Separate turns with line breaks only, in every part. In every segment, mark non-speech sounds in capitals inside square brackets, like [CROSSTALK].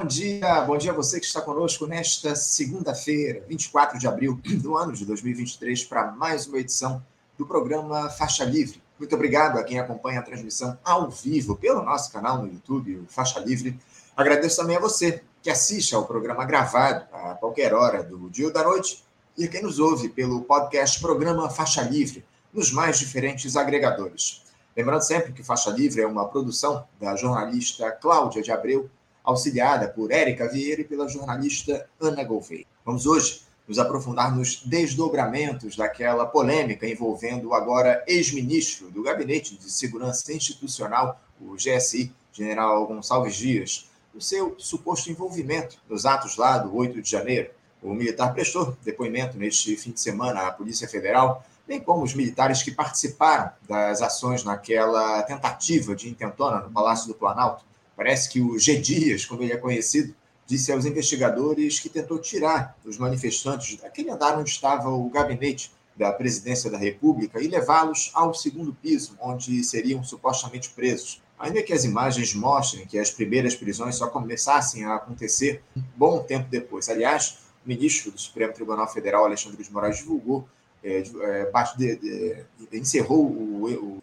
Bom dia, bom dia a você que está conosco nesta segunda-feira, 24 de abril do ano de 2023, para mais uma edição do programa Faixa Livre. Muito obrigado a quem acompanha a transmissão ao vivo pelo nosso canal no YouTube, o Faixa Livre. Agradeço também a você que assiste ao programa gravado a qualquer hora do dia ou da noite e a quem nos ouve pelo podcast Programa Faixa Livre, nos mais diferentes agregadores. Lembrando sempre que Faixa Livre é uma produção da jornalista Cláudia de Abreu auxiliada por Érica Vieira e pela jornalista Ana Gouveia. Vamos hoje nos aprofundar nos desdobramentos daquela polêmica envolvendo o agora ex-ministro do Gabinete de Segurança Institucional, o GSI, general Gonçalves Dias, o seu suposto envolvimento nos atos lá do 8 de janeiro. O militar prestou depoimento neste fim de semana à Polícia Federal, bem como os militares que participaram das ações naquela tentativa de intentona no Palácio do Planalto. Parece que o G. Dias, como ele é conhecido, disse aos investigadores que tentou tirar os manifestantes daquele andar onde estava o gabinete da presidência da República e levá-los ao segundo piso, onde seriam supostamente presos. Ainda que as imagens mostrem que as primeiras prisões só começassem a acontecer um bom tempo depois. Aliás, o ministro do Supremo Tribunal Federal, Alexandre de Moraes, divulgou, é, é, de, de, encerrou o, o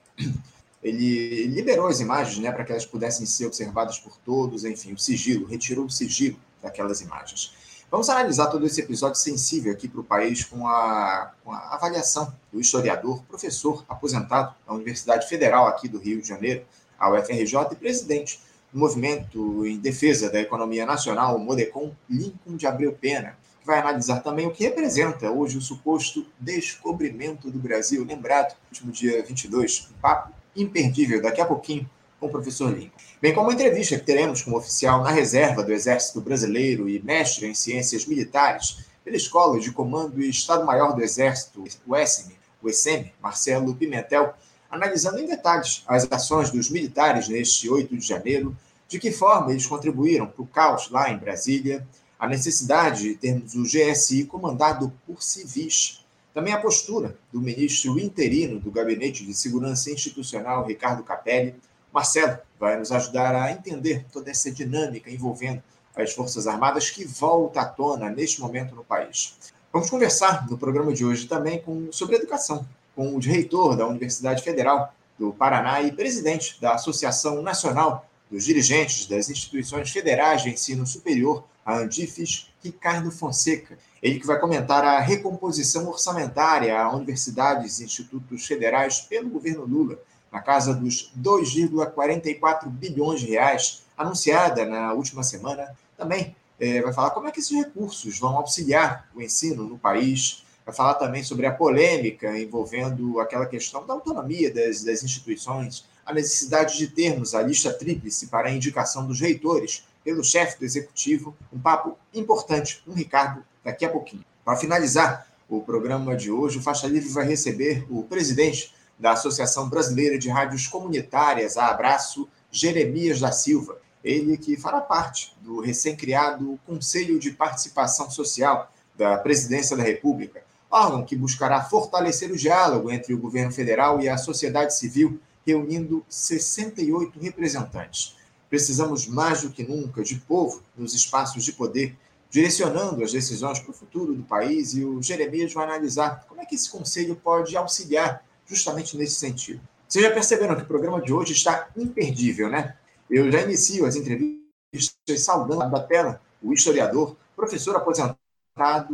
ele liberou as imagens né, para que elas pudessem ser observadas por todos, enfim, o sigilo, retirou o sigilo daquelas imagens. Vamos analisar todo esse episódio sensível aqui para o país com a, com a, avaliação do historiador, professor aposentado da Universidade Federal aqui do Rio de Janeiro, a UFRJ, e presidente do movimento em defesa da economia nacional, o Modecon Lincoln de Abreu Pena, que vai analisar também o que representa hoje o suposto descobrimento do Brasil, lembrado no último dia 22, um papo imperdível daqui a pouquinho com o professor Lincoln. Bem como a entrevista que teremos com o oficial na reserva do Exército Brasileiro e mestre em ciências militares pela Escola de Comando e Estado-Maior do Exército, o ESM, o ESM, Marcelo Pimentel, analisando em detalhes as ações dos militares neste 8 de janeiro, de que forma eles contribuíram para o caos lá em Brasília, a necessidade de termos o GSI comandado por civis também a postura do ministro interino do Gabinete de Segurança Institucional, Ricardo Capelli. Marcelo vai nos ajudar a entender toda essa dinâmica envolvendo as Forças Armadas que volta à tona neste momento no país. Vamos conversar no programa de hoje também com, sobre educação, com o reitor da Universidade Federal do Paraná e presidente da Associação Nacional dos Dirigentes das Instituições Federais de Ensino Superior, a Andifes, Ricardo Fonseca. Ele que vai comentar a recomposição orçamentária a universidades e institutos federais pelo governo Lula, na casa dos 2,44 bilhões de reais, anunciada na última semana. Também é, vai falar como é que esses recursos vão auxiliar o ensino no país. Vai falar também sobre a polêmica envolvendo aquela questão da autonomia das, das instituições, a necessidade de termos a lista tríplice para a indicação dos reitores pelo chefe do executivo. Um papo importante um Ricardo daqui a pouquinho. Para finalizar o programa de hoje, o Faixa Livre vai receber o presidente da Associação Brasileira de Rádios Comunitárias, a Abraço, Jeremias da Silva. Ele que fará parte do recém-criado Conselho de Participação Social da Presidência da República, órgão que buscará fortalecer o diálogo entre o governo federal e a sociedade civil, reunindo 68 representantes. Precisamos mais do que nunca de povo nos espaços de poder, direcionando as decisões para o futuro do país, e o Jeremias vai analisar como é que esse conselho pode auxiliar justamente nesse sentido. Vocês já perceberam que o programa de hoje está imperdível, né? Eu já inicio as entrevistas saudando da tela o historiador, professor aposentado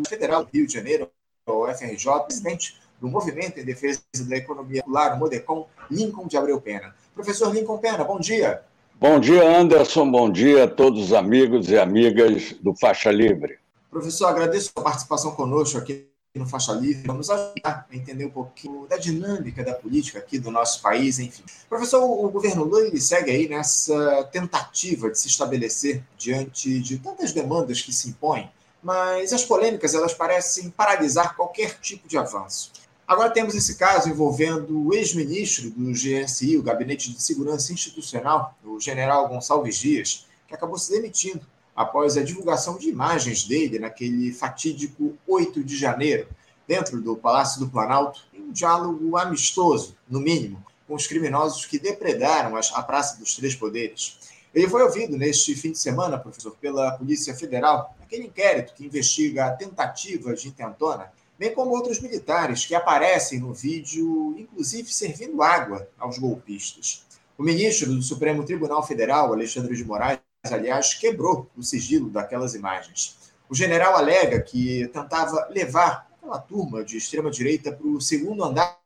federal do Rio de Janeiro, o FRJ, presidente do Movimento em Defesa da Economia Popular, Modecom, Lincoln de Abreu Pena. Professor Lincoln Pena, bom dia.
Bom dia, Anderson. Bom dia a todos os amigos e amigas do Faixa Livre.
Professor, agradeço a participação conosco aqui no Faixa Livre. Vamos ajudar a entender um pouquinho da dinâmica da política aqui do nosso país, enfim. Professor, o governo Lula segue aí nessa tentativa de se estabelecer diante de tantas demandas que se impõem, mas as polêmicas elas parecem paralisar qualquer tipo de avanço. Agora temos esse caso envolvendo o ex-ministro do GSI, o Gabinete de Segurança Institucional, o general Gonçalves Dias, que acabou se demitindo após a divulgação de imagens dele naquele fatídico 8 de janeiro, dentro do Palácio do Planalto, em um diálogo amistoso, no mínimo, com os criminosos que depredaram a Praça dos Três Poderes. Ele foi ouvido neste fim de semana, professor, pela Polícia Federal, naquele inquérito que investiga a tentativa de intentona, bem como outros militares que aparecem no vídeo, inclusive servindo água aos golpistas. O ministro do Supremo Tribunal Federal, Alexandre de Moraes, aliás, quebrou o sigilo daquelas imagens. O general alega que tentava levar aquela turma de extrema-direita para o segundo andar,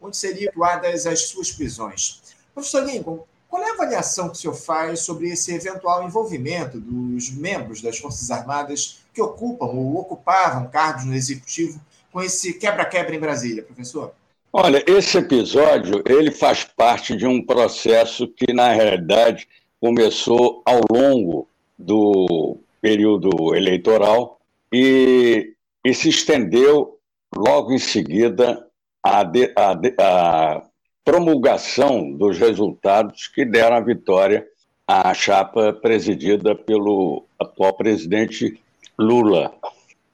onde seriam atuadas as suas prisões. Professor Lincoln, qual é a avaliação que o senhor faz sobre esse eventual envolvimento dos membros das Forças Armadas que ocupam ou ocupavam cargos no Executivo com esse quebra-quebra em Brasília, professor?
Olha, esse episódio ele faz parte de um processo que, na realidade, começou ao longo do período eleitoral e, e se estendeu logo em seguida à, à, promulgação dos resultados que deram a vitória à chapa presidida pelo atual presidente Lula.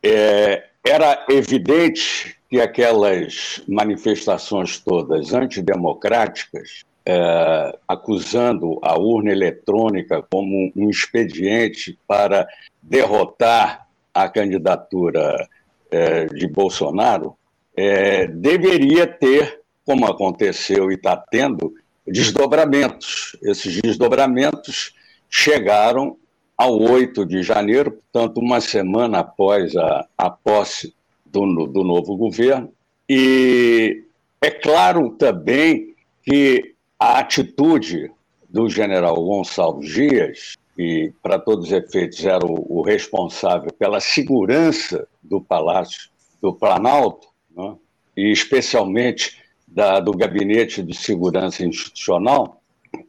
É, era evidente que aquelas manifestações todas antidemocráticas, é, acusando a urna eletrônica como um expediente para derrotar a candidatura é, de Bolsonaro, é, deveria ter como aconteceu e está tendo, desdobramentos. Esses desdobramentos chegaram ao 8 de janeiro, portanto, uma semana após a, a posse do, do novo governo. E é claro também que a atitude do general Gonçalves Dias, que, para todos os efeitos, era o, o responsável pela segurança do Palácio do Planalto, né? e especialmente da, do Gabinete de Segurança Institucional,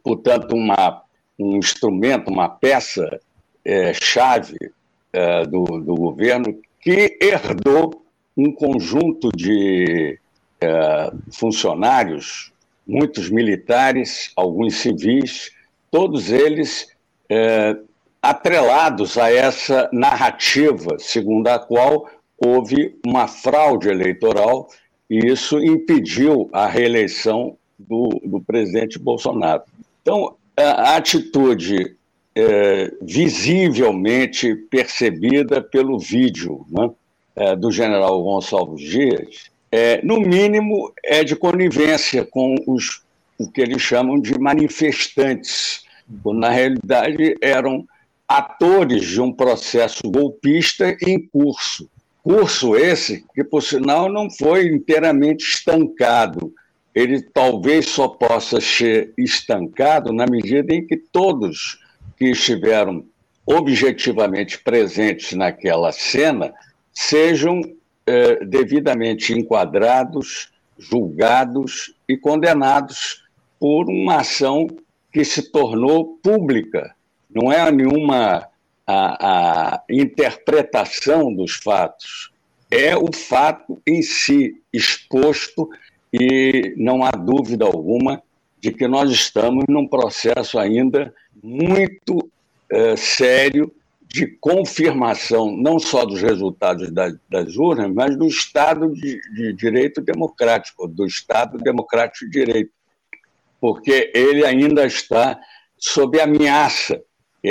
portanto, uma, um instrumento, uma peça é, chave é, do, do governo que herdou um conjunto de é, funcionários, muitos militares, alguns civis, todos eles é, atrelados a essa narrativa segundo a qual houve uma fraude eleitoral e isso impediu a reeleição do, do presidente Bolsonaro. Então, a atitude é, visivelmente percebida pelo vídeo né, é, do general Gonçalves Dias, é, no mínimo, é de conivência com os, o que eles chamam de manifestantes, quando na realidade eram atores de um processo golpista em curso. Curso esse que, por sinal, não foi inteiramente estancado. Ele talvez só possa ser estancado na medida em que todos que estiveram objetivamente presentes naquela cena sejam eh, devidamente enquadrados, julgados e condenados por uma ação que se tornou pública. Não é nenhuma a, a interpretação dos fatos, é o fato em si exposto e não há dúvida alguma de que nós estamos num processo ainda muito é, sério de confirmação não só dos resultados das, das urnas, mas do Estado de, de, Direito Democrático, do Estado Democrático de Direito, porque ele ainda está sob ameaça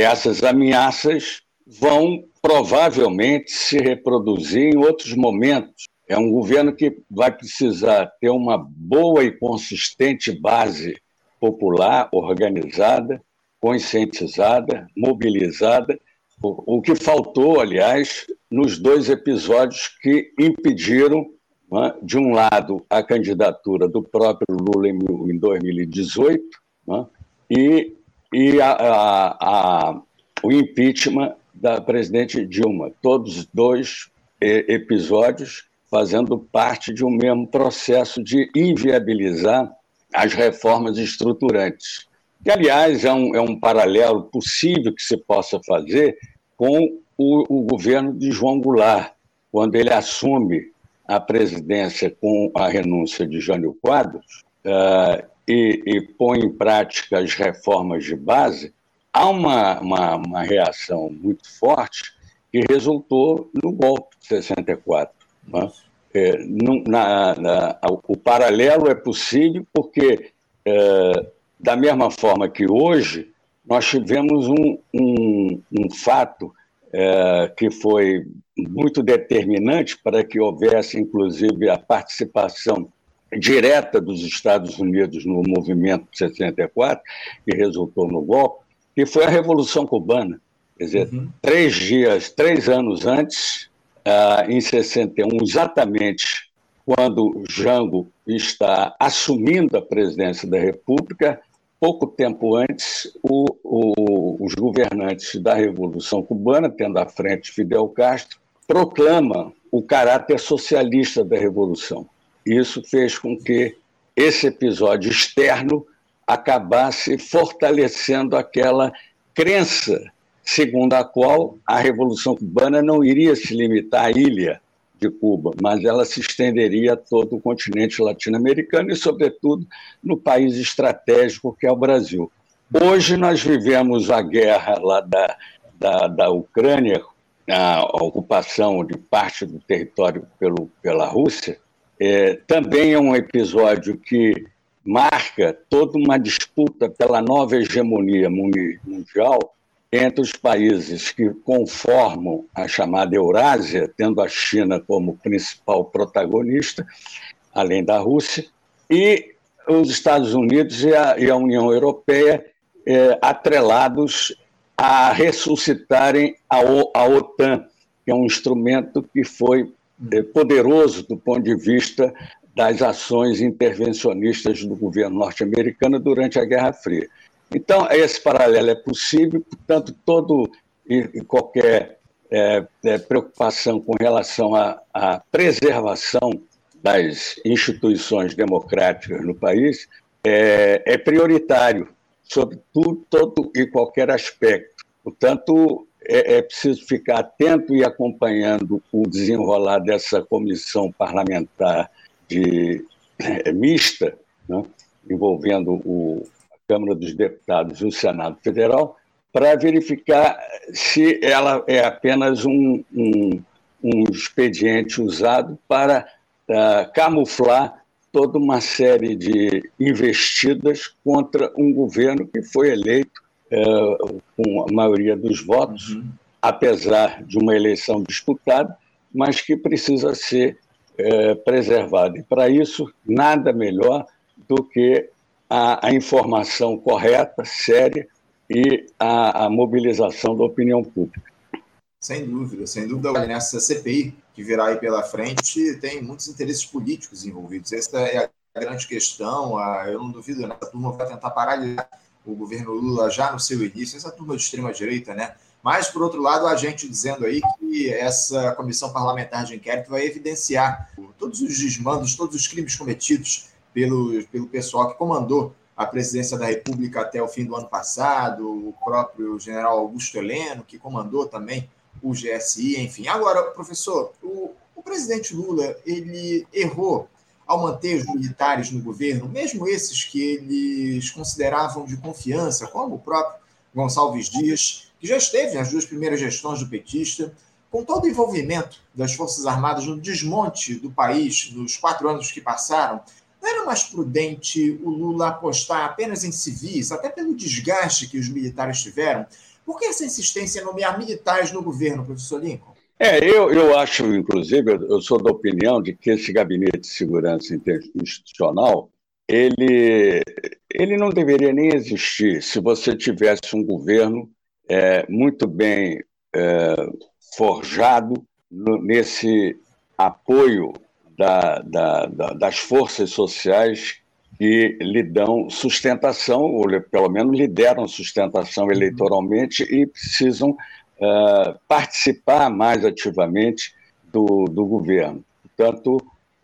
essas ameaças vão provavelmente se reproduzir em outros momentos. É um governo que vai precisar ter uma boa e consistente base popular, organizada, conscientizada, mobilizada, o que faltou, aliás, nos dois episódios que impediram, né, de um lado, a candidatura do próprio Lula em 2018 né, e e a, a, a, o impeachment da presidente Dilma. Todos dois episódios fazendo parte de um mesmo processo de inviabilizar as reformas estruturantes. Que, aliás, é um, é um paralelo possível que se possa fazer com o, o governo de João Goulart, quando ele assume a presidência com a renúncia de Jânio Quadros, uh, e, e põe em prática as reformas de base, há uma, uma, uma reação muito forte que resultou no golpe de 64. Né? É, na, na, o paralelo é possível porque, é, da mesma forma que hoje, nós tivemos um, um, um fato é, que foi muito determinante para que houvesse, inclusive, a participação direta dos Estados Unidos no movimento de 64, que resultou no golpe, que foi a Revolução Cubana. Quer dizer, uhum. três dias, três anos antes, uh, em 61, exatamente quando Jango está assumindo a presidência da República, pouco tempo antes, o, o, os governantes da Revolução Cubana, tendo à frente Fidel Castro, proclamam o caráter socialista da Revolução. Isso fez com que esse episódio externo acabasse fortalecendo aquela crença segundo a qual a Revolução Cubana não iria se limitar à ilha de Cuba, mas ela se estenderia a todo o continente latino-americano e, sobretudo, no país estratégico que é o Brasil. Hoje nós vivemos a guerra lá da, da, da Ucrânia, a ocupação de parte do território pelo, pela Rússia, é, também é um episódio que marca toda uma disputa pela nova hegemonia mundial entre os países que conformam a chamada Eurásia, tendo a China como principal protagonista, além da Rússia, e os Estados Unidos e a, e a União Europeia é, atrelados a ressuscitarem a, a OTAN, que é um instrumento que foi poderoso do ponto de vista das ações intervencionistas do governo norte-americano durante a Guerra Fria. Então, esse paralelo é possível, portanto, todo e qualquer é, é, preocupação com relação à, à, preservação das instituições democráticas no país é, é prioritário, sobre tudo, todo e qualquer aspecto. Portanto, é, é, preciso ficar atento e acompanhando o desenrolar dessa comissão parlamentar de, é, mista, né, envolvendo o, Câmara dos Deputados e o Senado Federal para verificar se ela é apenas um, um, um expediente usado para uh, camuflar toda uma série de investidas contra um governo que foi eleito uh, com a maioria dos votos, uhum. apesar de uma eleição disputada, mas que precisa ser uh, preservado. E para isso, nada melhor do que a, a informação correta, séria e a, a, mobilização da opinião pública.
Sem dúvida, sem dúvida. Nessa CPI que virá aí pela frente, tem muitos interesses políticos envolvidos. Essa é a grande questão. Eu não duvido, né? essa turma vai tentar paralisar o governo Lula já no seu início, essa turma de extrema-direita, né? Mas, por outro lado, a gente dizendo aí que essa comissão parlamentar de inquérito vai evidenciar todos os desmandos, todos os crimes cometidos pelo, pelo pessoal que comandou a presidência da República até o fim do ano passado, o próprio general Augusto Heleno, que comandou também o GSI, enfim. Agora, professor, o, o presidente Lula, ele errou ao manter os militares no governo, mesmo esses que eles consideravam de confiança, como o próprio Gonçalves Dias, que já esteve nas duas primeiras gestões do petista, com todo o envolvimento das Forças Armadas no desmonte do país nos quatro anos que passaram, não era mais prudente o Lula apostar apenas em civis, até pelo desgaste que os militares tiveram? Por que essa insistência em nomear militares no governo, professor Lincoln?
É, eu, eu acho, inclusive, eu sou da opinião de que esse gabinete de segurança institucional ele, ele não deveria nem existir se você tivesse um governo é, muito bem é, forjado no, nesse apoio da, da, da, das forças sociais que lhe dão sustentação, ou pelo menos lhe deram sustentação eleitoralmente e precisam uh, participar mais ativamente do, do governo. Portanto,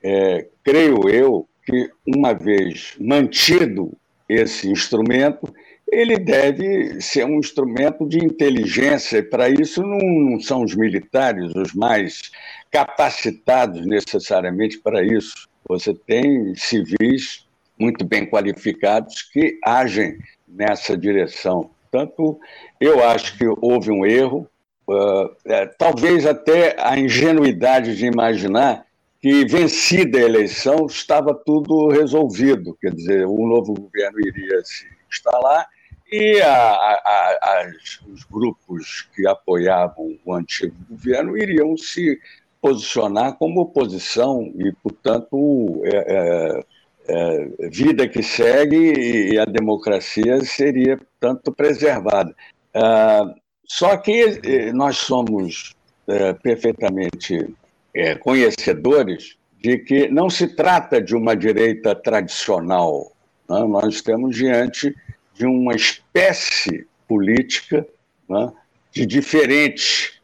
é, creio eu que, uma vez mantido esse instrumento, ele deve ser um instrumento de inteligência, para isso não são os militares os mais capacitados necessariamente para isso. Você tem civis muito bem qualificados que agem nessa direção. Portanto, eu acho que houve um erro, uh, é, talvez até a ingenuidade de imaginar que, vencida a eleição, estava tudo resolvido, quer dizer, o novo governo iria se instalar e a, a, as, os grupos que apoiavam o antigo governo iriam se posicionar como oposição e, portanto, é, é, é, vida que segue e a democracia seria, portanto, preservada. Ah, só que eh, nós somos é, perfeitamente é, conhecedores de que não se trata de uma direita tradicional. Né? Nós estamos diante de uma espécie política né? de diferentes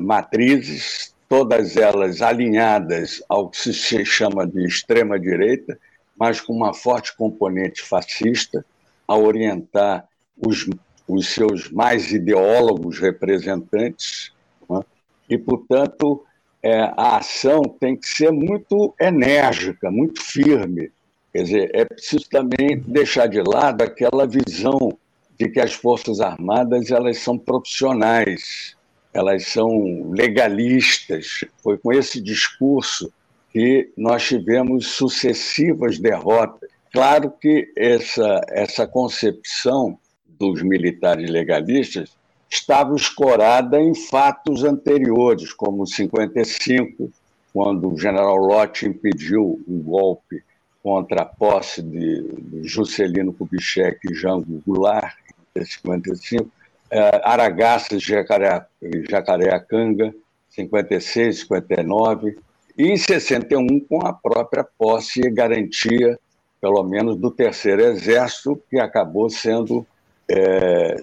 matrizes, todas elas alinhadas ao que se chama de extrema-direita, mas com uma forte componente fascista, a orientar os, os seus mais ideólogos representantes. Né? E, portanto, é, a ação tem que ser muito enérgica, muito firme. Quer dizer, é preciso também deixar de lado aquela visão de que as Forças Armadas elas são profissionais, elas são legalistas. Foi com esse discurso que nós tivemos sucessivas derrotas. Claro que essa, essa concepção dos militares legalistas estava escorada em fatos anteriores, como 55, quando o general Lott impediu um golpe contra a posse de, Juscelino Kubitschek e Jango Goulart, em 55, é, Aragaças, Jacaré, Jacareacanga, 56, 59, e em 61 com a própria posse e garantia, pelo menos, do Terceiro Exército, que acabou sendo é,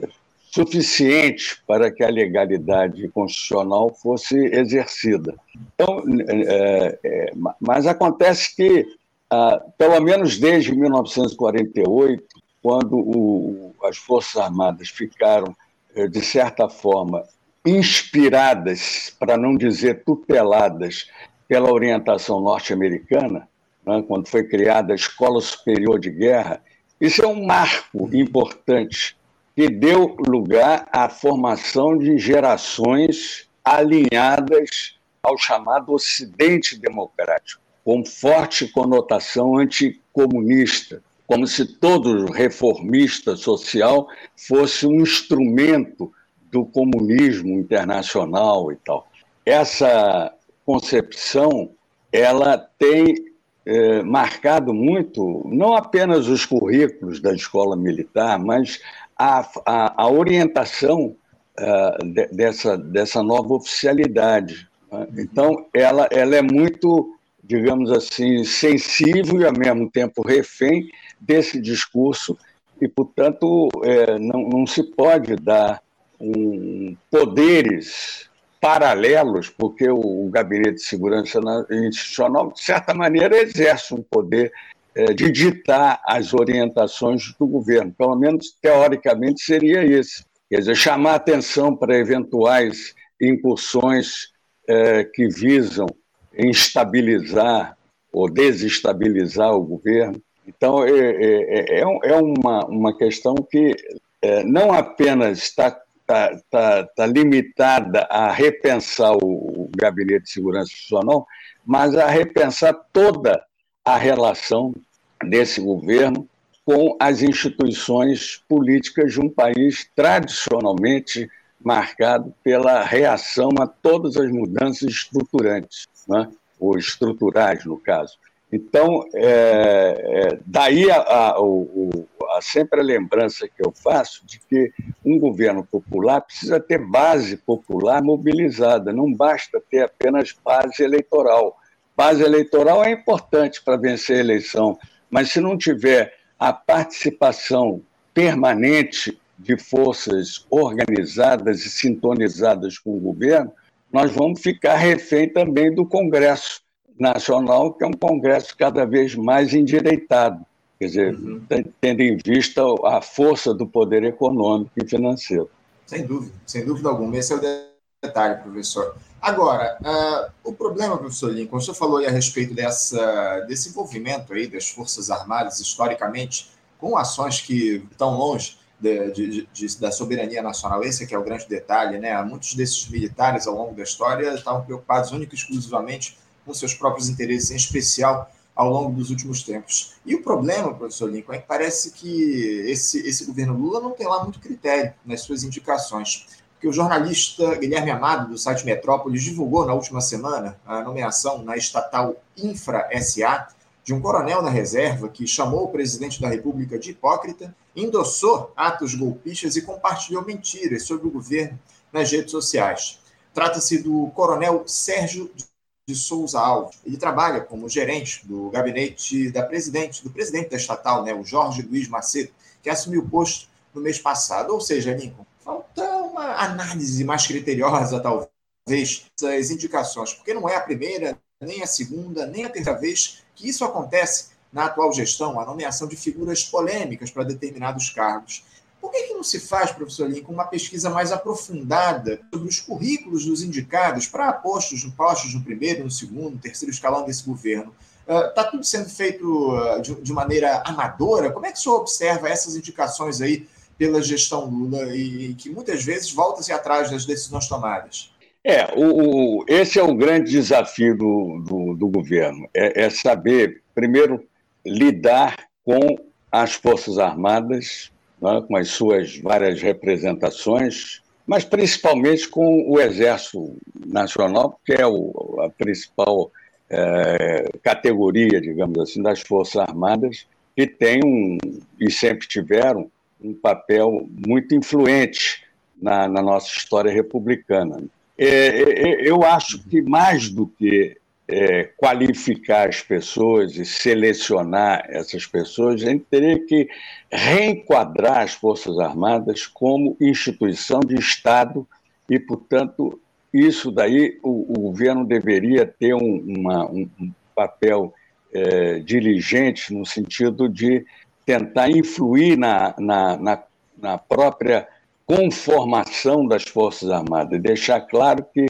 suficiente para que a legalidade constitucional fosse exercida. Então, é, é, mas acontece que, ah, pelo menos desde 1948, quando o, as Forças Armadas ficaram, de certa forma, inspiradas, para não dizer tuteladas, pela orientação norte-americana, né, quando foi criada a Escola Superior de Guerra, isso é um marco importante que deu lugar à formação de gerações alinhadas ao chamado Ocidente Democrático, com forte conotação anticomunista, como se todo reformista social fosse um instrumento do comunismo internacional e tal. Essa concepção ela tem é, marcado muito não apenas os currículos da escola militar, mas a, a, a orientação uh, de, dessa, dessa nova oficialidade. Né? Então, ela, ela é muito, digamos assim, sensível e, ao mesmo tempo, refém desse discurso, e, portanto, é, não, não se pode dar um, poderes paralelos, porque o, o Gabinete de Segurança Institucional, de certa maneira, exerce um poder é, de ditar as orientações do governo. Pelo menos, teoricamente, seria esse. Quer dizer, chamar atenção para eventuais incursões é, que visam instabilizar ou desestabilizar o governo. Então, é, é, é, é uma, uma questão que é, não apenas está está tá, tá limitada a repensar o, o Gabinete de Segurança Institucional, mas a repensar toda a relação desse governo com as instituições políticas de um país tradicionalmente marcado pela reação a todas as mudanças estruturantes, né? ou estruturais, no caso. Então, é, é, daí a, a, a, sempre a lembrança que eu faço de que um governo popular precisa ter base popular mobilizada, não basta ter apenas base eleitoral. Base eleitoral é importante para vencer a eleição, mas se não tiver a participação permanente de forças organizadas e sintonizadas com o governo, nós vamos ficar refém também do Congresso Nacional, que é um Congresso cada vez mais endireitado, quer dizer, uhum. tendo em vista a força do poder econômico e financeiro.
Sem dúvida, sem dúvida alguma. Esse é o detalhe, professor. Agora, uh, o problema, professor Lincoln, o senhor falou aí a respeito dessa, desse envolvimento aí das Forças Armadas, historicamente, com ações que estão longe de, de, de, da soberania nacional. Esse é que é o grande detalhe, né? Muitos desses militares, ao longo da história, estavam preocupados única e exclusivamente com seus próprios interesses, em especial ao longo dos últimos tempos. E o problema, professor Lincoln, é que parece que esse, esse governo Lula não tem lá muito critério nas suas indicações. Porque o jornalista Guilherme Amado, do site Metrópolis, divulgou na última semana a nomeação na estatal Infra SA de um coronel na reserva que chamou o presidente da República de hipócrita, endossou atos golpistas e compartilhou mentiras sobre o governo nas redes sociais. Trata-se do coronel Sérgio de Souza Alves. Ele trabalha como gerente do gabinete da presidente, do presidente da estatal, né, o Jorge Luiz Macedo, que assumiu o posto no mês passado. Ou seja, Lincoln, falta uma análise mais criteriosa, talvez, das indicações, porque não é a primeira, nem a segunda, nem a terceira vez que isso acontece na atual gestão, a nomeação de figuras polêmicas para determinados cargos. Por que, que não se faz, professor Lincoln, uma pesquisa mais aprofundada sobre os currículos dos indicados para postos, postos no primeiro, no segundo, no terceiro escalão desse governo? Está uh, tudo sendo feito uh, de, de, maneira amadora? Como é que o senhor observa essas indicações aí pela gestão Lula e, e que muitas vezes volta-se atrás das decisões tomadas?
É, o, o, esse é o grande desafio do, do, do governo, é, é saber, primeiro, lidar com as Forças Armadas né, com as suas várias representações, mas principalmente com o Exército Nacional, que é o, a principal é, categoria, digamos assim, das Forças Armadas, que tem um, e sempre tiveram um papel muito influente na, na nossa história republicana. É, é, eu acho que mais do que é, qualificar as pessoas e selecionar essas pessoas, a gente teria que reenquadrar as Forças Armadas como instituição de Estado e, portanto, isso daí o, o governo deveria ter um, uma, um, papel é, diligente no sentido de tentar influir na, na, na, na própria conformação das Forças Armadas, deixar claro que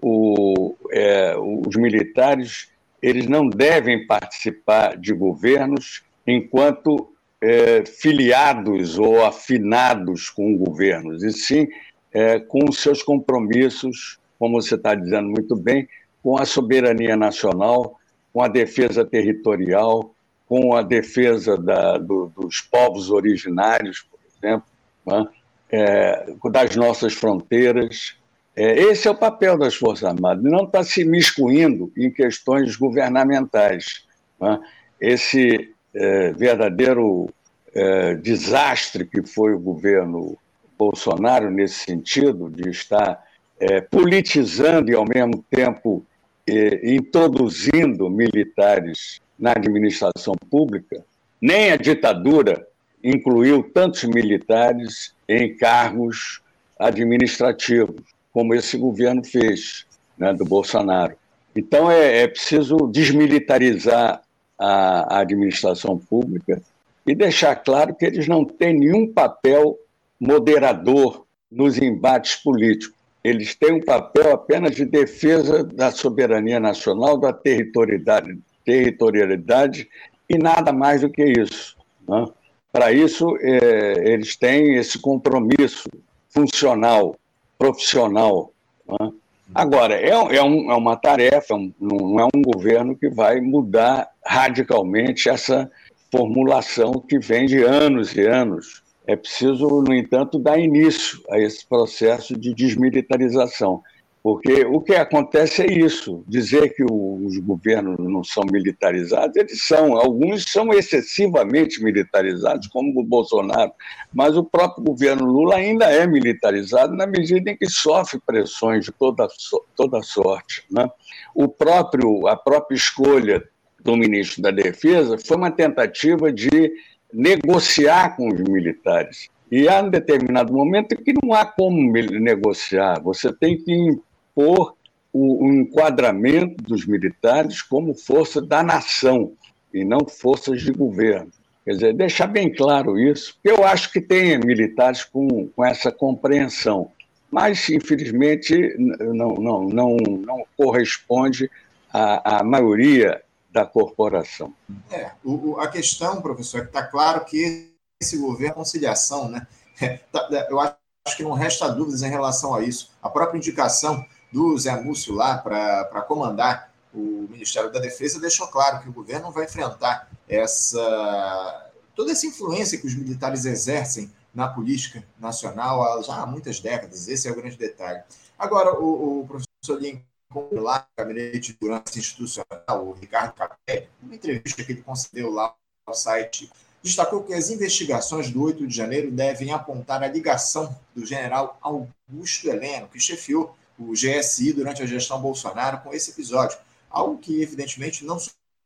o, é, os militares eles não devem participar de governos enquanto é, filiados ou afinados com governos, e sim é, com seus compromissos, como você está dizendo muito bem, com a soberania nacional, com a defesa territorial, com a defesa da, do, dos povos originários, por exemplo, né? é, das nossas fronteiras, é, esse é o papel das Forças Armadas, não está se miscuindo em questões governamentais. Né? Esse é, verdadeiro é, desastre que foi o governo Bolsonaro nesse sentido, de estar é, politizando e, ao mesmo tempo, é, introduzindo militares na administração pública, nem a ditadura incluiu tantos militares em cargos administrativos como esse governo fez, né, do Bolsonaro. Então, é, é preciso desmilitarizar a, a administração pública e deixar claro que eles não têm nenhum papel moderador nos embates políticos. Eles têm um papel apenas de defesa da soberania nacional, da territorialidade, territorialidade e nada mais do que isso. Né? Para isso, é, eles têm esse compromisso funcional profissional. Né? Agora, é, é, um, é, uma tarefa, é não é um governo que vai mudar radicalmente essa formulação que vem de anos e anos. É preciso, no entanto, dar início a esse processo de desmilitarização. Porque o que acontece é isso: dizer que os governos não são militarizados, eles são. Alguns são excessivamente militarizados, como o Bolsonaro, mas o próprio governo Lula ainda é militarizado na medida em que sofre pressões de toda, toda sorte. Né? O próprio, a própria escolha do ministro da Defesa foi uma tentativa de negociar com os militares. E há um determinado momento que não há como negociar. Você tem que impor o, o enquadramento dos militares como força da nação e não forças de governo. Quer dizer, deixar bem claro isso, eu acho que tem militares com, com essa compreensão, mas, infelizmente, não, não, não, não corresponde à, à maioria da corporação.
É, o, a questão, professor, é que está claro que esse governo é conciliação, né? [LAUGHS] Tá, eu acho que não resta dúvidas em relação a isso. A própria indicação do Zé Múcio lá para comandar o Ministério da Defesa deixou claro que o governo vai enfrentar essa toda essa influência que os militares exercem na política nacional já há muitas décadas. Esse é o grande detalhe. Agora, o, o professor Lincoln, lá no Gabinete de Segurança Institucional, o Ricardo Capelli, numa entrevista que ele concedeu lá ao site, destacou que as investigações do 8 de janeiro devem apontar a ligação do general Augusto Heleno, que chefiou o GSI durante a gestão Bolsonaro, com esse episódio, algo que, evidentemente, não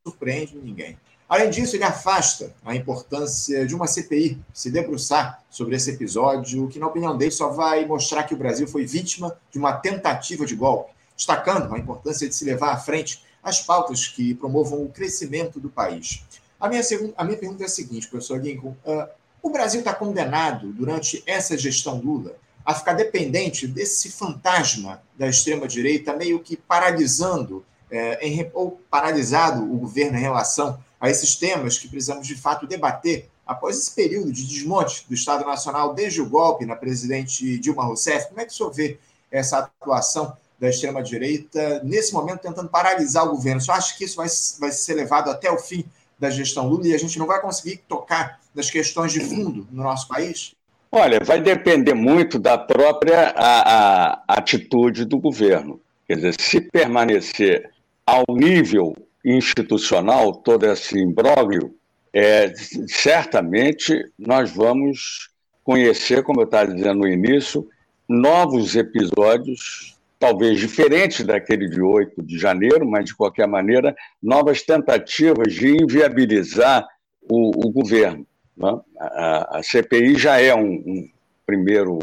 surpreende ninguém. Além disso, ele afasta a importância de uma CPI se debruçar sobre esse episódio, que, na opinião dele, só vai mostrar que o Brasil foi vítima de uma tentativa de golpe, destacando a importância de se levar à frente as pautas que promovam o crescimento do país. A minha, segunda, a minha pergunta é a seguinte, professor Lincoln: uh, o Brasil está condenado, durante essa gestão Lula, a ficar dependente desse fantasma da extrema-direita, meio que paralisando é, em, ou paralisado o governo em relação a esses temas que precisamos de fato debater após esse período de desmonte do Estado Nacional desde o golpe na presidente Dilma Rousseff. Como é que o senhor vê essa atuação da extrema-direita nesse momento tentando paralisar o governo? O senhor acha que isso vai, vai ser levado até o fim da gestão Lula e a gente não vai conseguir tocar nas questões de fundo no nosso país?
Olha, vai depender muito da própria a, a atitude do governo. Quer dizer, se permanecer ao nível institucional, todo esse imbróglio, é, certamente nós vamos conhecer, como eu estava dizendo no início, novos episódios, talvez diferentes daquele de 8 de janeiro, mas de qualquer maneira, novas tentativas de inviabilizar o, o governo. Né? A, CPI já é um, um primeiro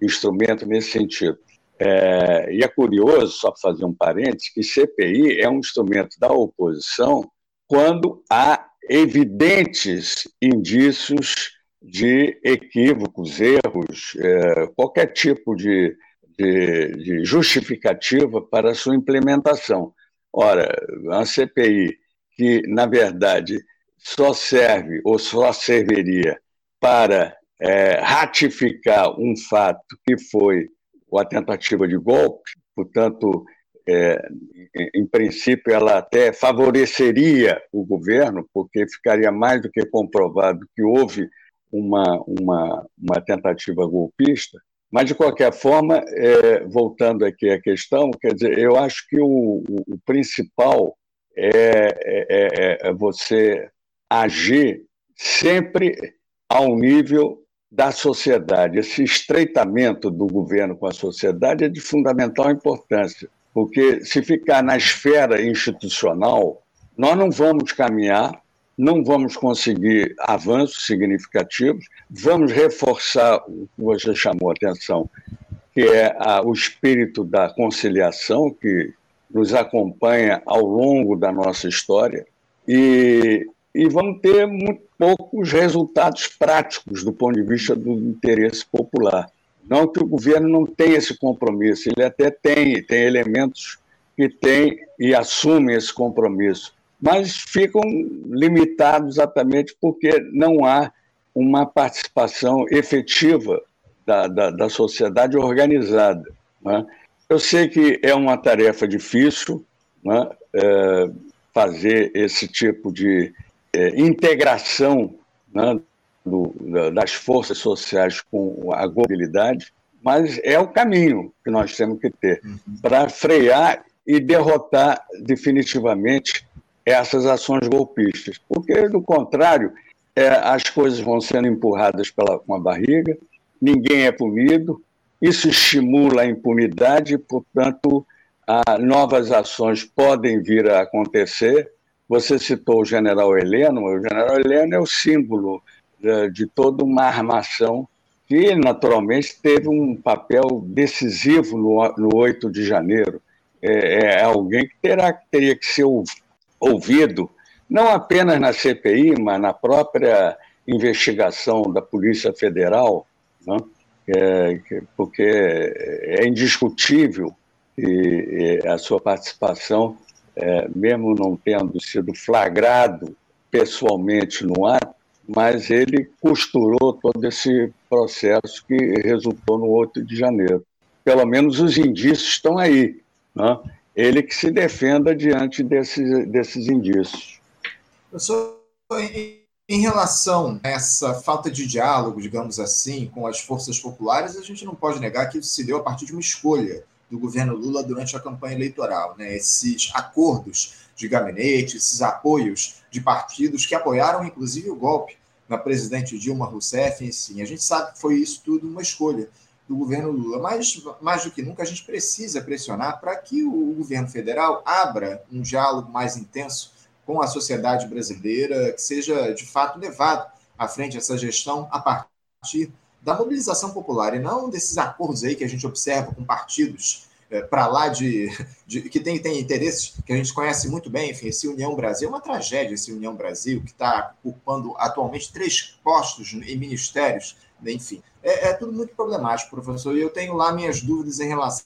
instrumento nesse sentido. É, e é curioso, só para fazer um parênteses, que CPI é um instrumento da oposição quando há evidentes indícios de equívocos, erros, é, qualquer tipo de, de, de, justificativa para a sua implementação. Ora, a CPI, que, na verdade, só serve ou só serviria para é, ratificar um fato que foi a tentativa de golpe, portanto, é, em princípio, ela até favoreceria o governo, porque ficaria mais do que comprovado que houve uma, uma, uma tentativa golpista. Mas, de qualquer forma, é, voltando aqui à questão, quer dizer, eu acho que o, o, o principal é, é, é, é você agir sempre ao nível da sociedade. Esse estreitamento do governo com a sociedade é de fundamental importância, porque se ficar na esfera institucional, nós não vamos caminhar, não vamos conseguir avanços significativos, vamos reforçar o que você chamou a atenção, que é a, o espírito da conciliação que nos acompanha ao longo da nossa história e e vão ter muito poucos resultados práticos do ponto de vista do interesse popular. Não que o governo não tenha esse compromisso, ele até tem, tem elementos que tem e assumem esse compromisso, mas ficam limitados exatamente porque não há uma participação efetiva da, da, da sociedade organizada. Né? Eu sei que é uma tarefa difícil né? é, fazer esse tipo de é, integração né, do, das forças sociais com a mobilidade, mas é o caminho que nós temos que ter uhum. para frear e derrotar definitivamente essas ações golpistas. Porque, do contrário, é, as coisas vão sendo empurradas pela, com a barriga, ninguém é punido, isso estimula a impunidade, portanto, a, novas ações podem vir a acontecer você citou o general Heleno, o general Heleno é o símbolo de, né, de toda uma armação que, naturalmente, teve um papel decisivo no, no 8 de janeiro. É, é alguém que terá, teria que ser ouvido, não apenas na CPI, mas na própria investigação da Polícia Federal, né? é, porque é indiscutível que a sua participação é, mesmo não tendo sido flagrado pessoalmente no ato, mas ele costurou todo esse processo que resultou no 8 de janeiro. Pelo menos os indícios estão aí. Né? ele que se defenda diante desses, desses indícios.
Professor, em relação a essa falta de diálogo, digamos assim, com as forças populares, a gente não pode negar que isso se deu a partir de uma escolha do governo Lula durante a campanha eleitoral. Né? Esses acordos de gabinete, esses apoios de partidos que apoiaram, inclusive, o golpe na presidente Dilma Rousseff, enfim. A gente sabe que foi isso tudo uma escolha do governo Lula, mas mais do que nunca a gente precisa pressionar para que o governo federal abra um diálogo mais intenso com a sociedade brasileira, que seja de fato levado à frente essa gestão a partir da mobilização popular e não desses acordos aí que a gente observa com partidos é, para lá de, de, que tem, tem interesses que a gente conhece muito bem, enfim, esse União Brasil é uma tragédia, esse União Brasil, que está ocupando atualmente três postos em ministérios, enfim. É, é, tudo muito problemático, professor, e eu tenho lá minhas dúvidas em relação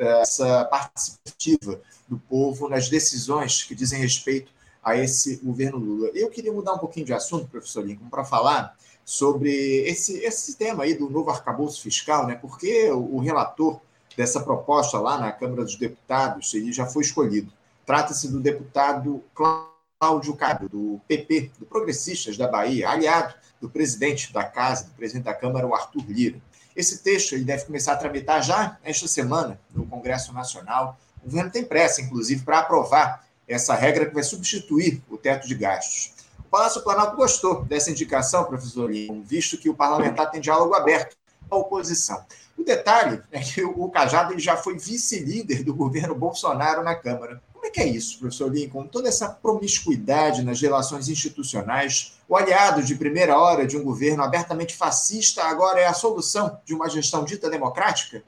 a essa participativa do povo nas decisões que dizem respeito a esse governo Lula. Eu queria mudar um pouquinho de assunto, professor Lincoln, para falar sobre esse, esse tema aí do novo arcabouço fiscal, né? porque o, relator dessa proposta lá na Câmara dos Deputados, ele já foi escolhido. Trata-se do deputado Cláudio Cabo, do PP, do Progressistas da Bahia, aliado do presidente da Casa, do presidente da Câmara, o Arthur Lira. Esse texto ele deve começar a tramitar já esta semana no Congresso Nacional. O governo tem pressa, inclusive, para aprovar essa regra que vai substituir o teto de gastos. O Palácio Planalto gostou dessa indicação, professor Lima, visto que o parlamentar tem diálogo aberto com a oposição. O detalhe é que o Cajado ele já foi vice-líder do governo Bolsonaro na Câmara. Como é que é isso, professor Lincoln? Toda essa promiscuidade nas relações institucionais, o aliado de primeira hora de um governo abertamente fascista agora é a solução de uma gestão dita democrática?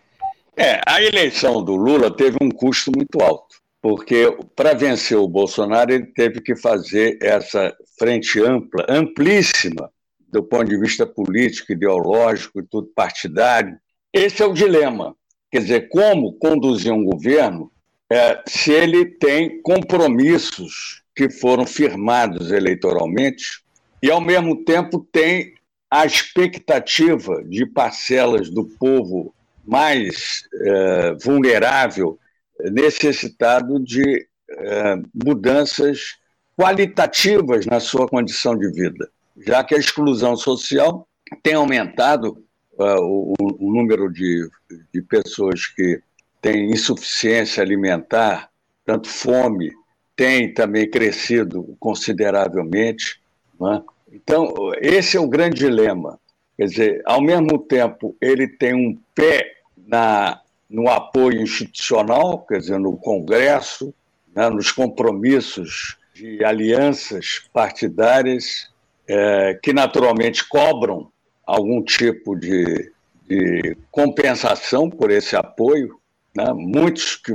É, a eleição do Lula teve um custo muito alto, porque para vencer o Bolsonaro ele teve que fazer essa frente ampla, amplíssima, do ponto de vista político, ideológico e tudo partidário, esse é o dilema. Quer dizer, como conduzir um governo é, se ele tem compromissos que foram firmados eleitoralmente e, ao mesmo tempo, tem a expectativa de parcelas do povo mais é, vulnerável, necessitado de é, mudanças qualitativas na sua condição de vida, já que a exclusão social tem aumentado uh, o, número de, de pessoas que têm insuficiência alimentar, tanto fome, tem também crescido consideravelmente. É? Então, esse é o grande dilema. Quer dizer, ao mesmo tempo, ele tem um pé na, no apoio institucional, quer dizer, no Congresso, né, nos compromissos de alianças partidárias, é, que naturalmente cobram algum tipo de, de compensação por esse apoio. Né? Muitos que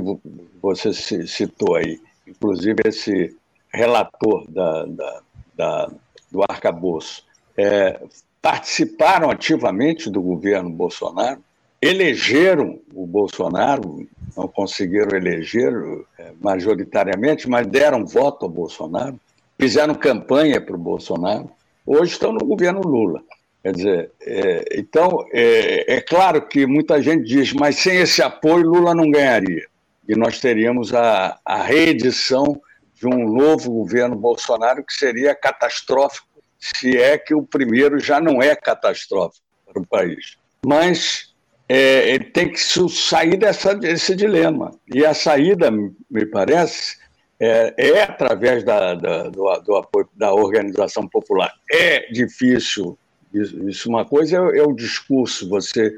você citou aí, inclusive esse relator da, da, da do arcabouço, é, participaram ativamente do governo Bolsonaro, elegeram o Bolsonaro, não conseguiram eleger é, majoritariamente, mas deram voto ao Bolsonaro, fizeram campanha para o Bolsonaro, hoje estão no governo Lula. Quer dizer, é, então, é, é, claro que muita gente diz, mas sem esse apoio Lula não ganharia. E nós teríamos a, a reedição de um novo governo Bolsonaro que seria catastrófico, se é que o primeiro já não é catastrófico para o país. Mas é, ele tem que sair dessa, desse dilema. E a saída, me parece, é, é através da, da, do, do apoio da organização popular. É difícil isso, isso uma coisa é, é, o discurso, você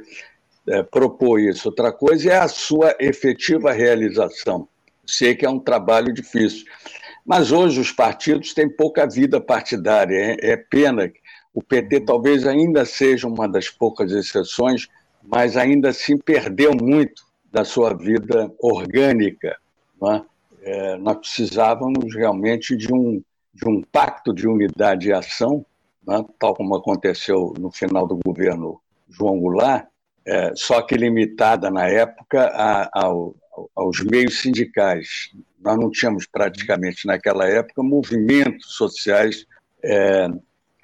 é, propor isso. Outra coisa é a sua efetiva realização. Sei que é um trabalho difícil. Mas hoje os partidos têm pouca vida partidária. É, é pena. O PT talvez ainda seja uma das poucas exceções, mas ainda assim perdeu muito da sua vida orgânica. É? É, nós precisávamos realmente de um, de um pacto de unidade e ação né, tal como aconteceu no final do governo João Goulart, é, só que limitada na época a, aos meios sindicais. Nós não tínhamos praticamente naquela época movimentos sociais é,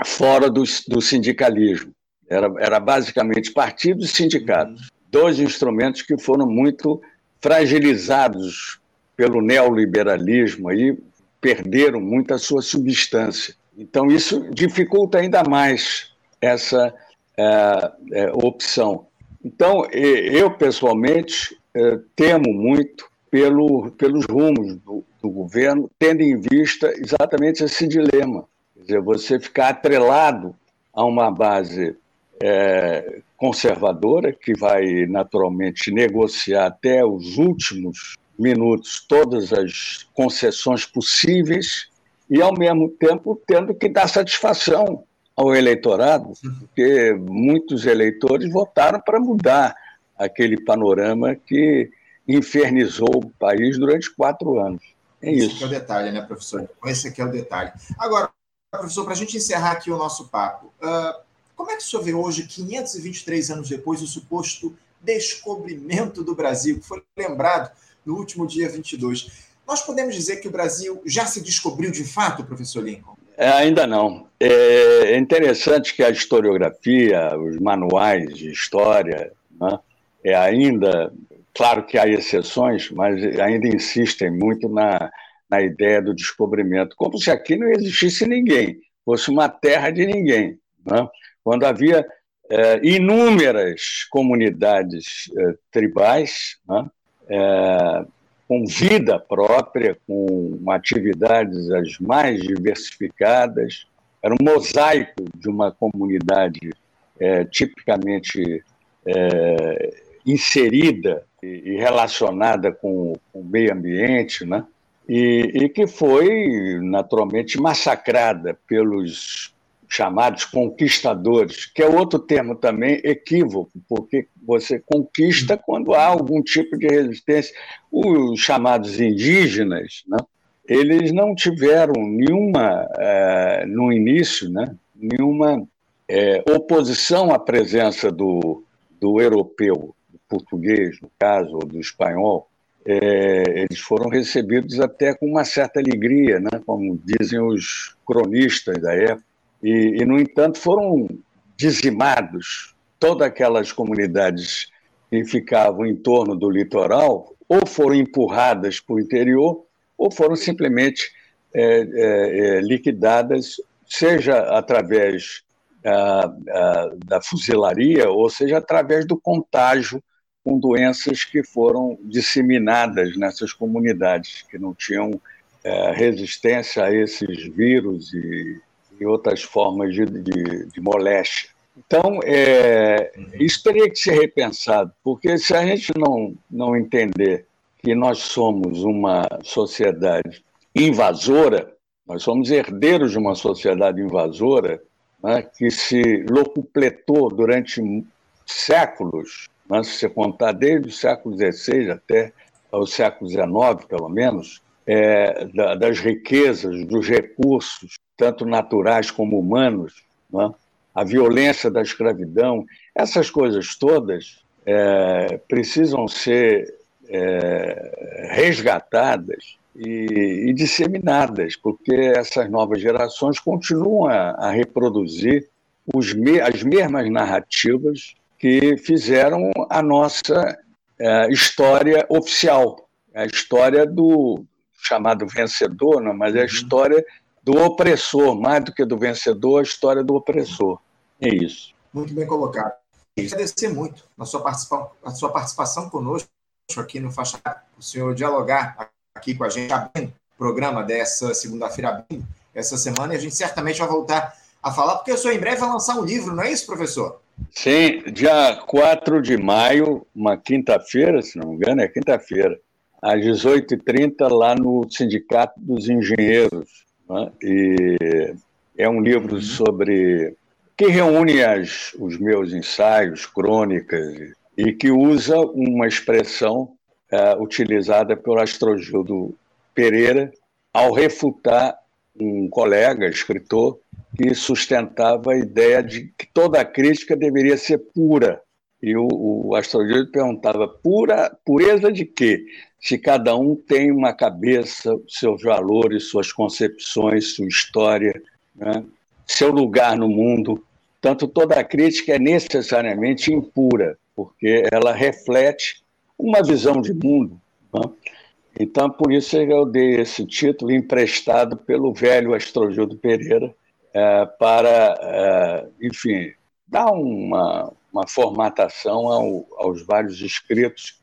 fora do, do sindicalismo. Era, era basicamente partidos e sindicatos, dois instrumentos que foram muito fragilizados pelo neoliberalismo, aí perderam muito a sua substância. Então, isso dificulta ainda mais essa é, é, opção. Então, eu, pessoalmente, é, temo muito pelo, pelos rumos do, do, governo, tendo em vista exatamente esse dilema. Quer dizer, você ficar atrelado a uma base é, conservadora, que vai naturalmente negociar até os últimos minutos todas as concessões possíveis e, ao mesmo tempo, tendo que dar satisfação ao eleitorado, porque muitos eleitores votaram para mudar aquele panorama que infernizou o país durante quatro anos.
É Esse isso. é o detalhe, né, professor? Esse aqui é o detalhe. Agora, professor, para a gente encerrar aqui o nosso papo, uh, como é que o senhor vê hoje, 523 anos depois, o suposto descobrimento do Brasil, que foi lembrado no último dia 22? Nós podemos dizer que o Brasil já se descobriu de fato, professor Lincoln?
É, ainda não. É interessante que a historiografia, os manuais de história, né, é ainda Claro que há exceções, mas ainda insistem muito na, na ideia do descobrimento, como se aqui não existisse ninguém, fosse uma terra de ninguém. Né? Quando havia é, inúmeras comunidades é, tribais né? é, com vida própria, com atividades as mais diversificadas, era um mosaico de uma comunidade é, tipicamente é, inserida e relacionada com, o meio ambiente, né? E, e, que foi naturalmente massacrada pelos chamados conquistadores, que é outro termo também equívoco, porque você conquista quando há algum tipo de resistência. Os chamados indígenas, né? eles não tiveram nenhuma, é, no início, né? nenhuma é, oposição à presença do, do europeu português, no caso, ou do espanhol, é, eles foram recebidos até com uma certa alegria, né, como dizem os cronistas da época, e, e, no entanto, foram dizimados. Todas aquelas comunidades que ficavam em torno do litoral ou foram empurradas para o interior ou foram simplesmente é, é, é liquidadas, seja através da fuzilaria, ou seja através do contágio com doenças que foram disseminadas nessas comunidades, que não tinham é, resistência a esses vírus e, e outras formas de, de, de moléstia. Então, é, isso teria que ser repensado, porque se a gente não, não entender que nós somos uma sociedade invasora, nós somos herdeiros de uma sociedade invasora né, que se locupletou durante séculos mas se você contar desde o século XVI até o século XIX, pelo menos, é, da, das riquezas, dos recursos, tanto naturais como humanos, né? a violência da escravidão, essas coisas todas é, precisam ser é, resgatadas e, e, disseminadas, porque essas novas gerações continuam a, a reproduzir os, as mesmas narrativas que fizeram a nossa é, história oficial, a história do chamado vencedor, não, mas é a uhum. história do opressor, mais do que do vencedor, a história do opressor. É isso.
Muito bem colocado. Agradecer muito a sua, participação, a sua participação conosco aqui no Faixa o senhor dialogar aqui com a gente, abrindo o programa dessa segunda-feira, abrindo essa semana, e a gente certamente vai voltar a falar, porque o senhor em breve vai lançar um livro, não é isso, professor?
Sim, dia 4 de maio, uma quinta-feira, se não me engano, é quinta-feira, às 18h30, lá no Sindicato dos Engenheiros. Né? E é um livro uhum. sobre. que reúne as, os meus ensaios, crônicas, e que usa uma expressão é, utilizada pelo Astrogildo Pereira ao refutar um colega, escritor, que sustentava a ideia de que toda a crítica deveria ser pura. E o, o astrologista perguntava: pura, pureza de quê? Se cada um tem uma cabeça, seus valores, suas concepções, sua história, né? seu lugar no mundo. Tanto toda a crítica é necessariamente impura, porque ela reflete uma visão de mundo. Né? Então, por isso eu dei esse título emprestado pelo velho Astrogildo Pereira é, para, é, enfim, dar uma, uma formatação ao, aos vários escritos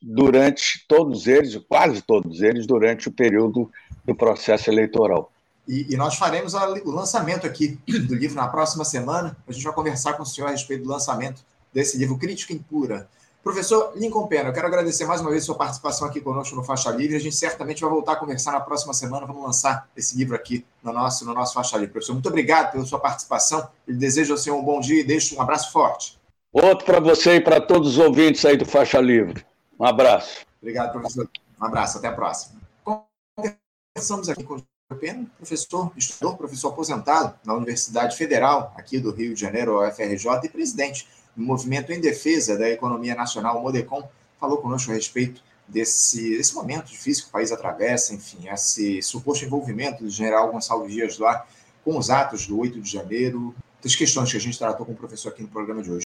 durante todos eles, quase todos eles, durante o período do processo eleitoral.
E, e nós faremos a, o lançamento aqui [CLEARS THROAT] do livro na próxima semana. A gente vai conversar com o senhor a respeito do lançamento desse livro, Crítica Impura. Professor Lincoln Pena, eu quero agradecer mais uma vez sua participação aqui conosco no Faixa Livre. A gente certamente vai voltar a conversar na próxima semana. Vamos lançar esse livro aqui no nosso, no nosso Faixa Livre. Professor, muito obrigado pela sua participação. Eu desejo ao senhor um bom dia e deixo um abraço forte.
Outro para você e para todos os ouvintes aí do Faixa Livre. Um abraço.
Obrigado, professor. Um abraço, até a próxima. Conversamos aqui com o Pena, professor, estudador, professor aposentado na Universidade Federal aqui do Rio de Janeiro, UFRJ, e presidente do Movimento em Defesa da Economia Nacional, Modecom, falou conosco a respeito desse, desse momento difícil que o país atravessa, enfim, esse suposto envolvimento do general Gonçalo Dias lá com os atos do 8 de janeiro, das questões que a gente tratou com o professor aqui no programa de hoje.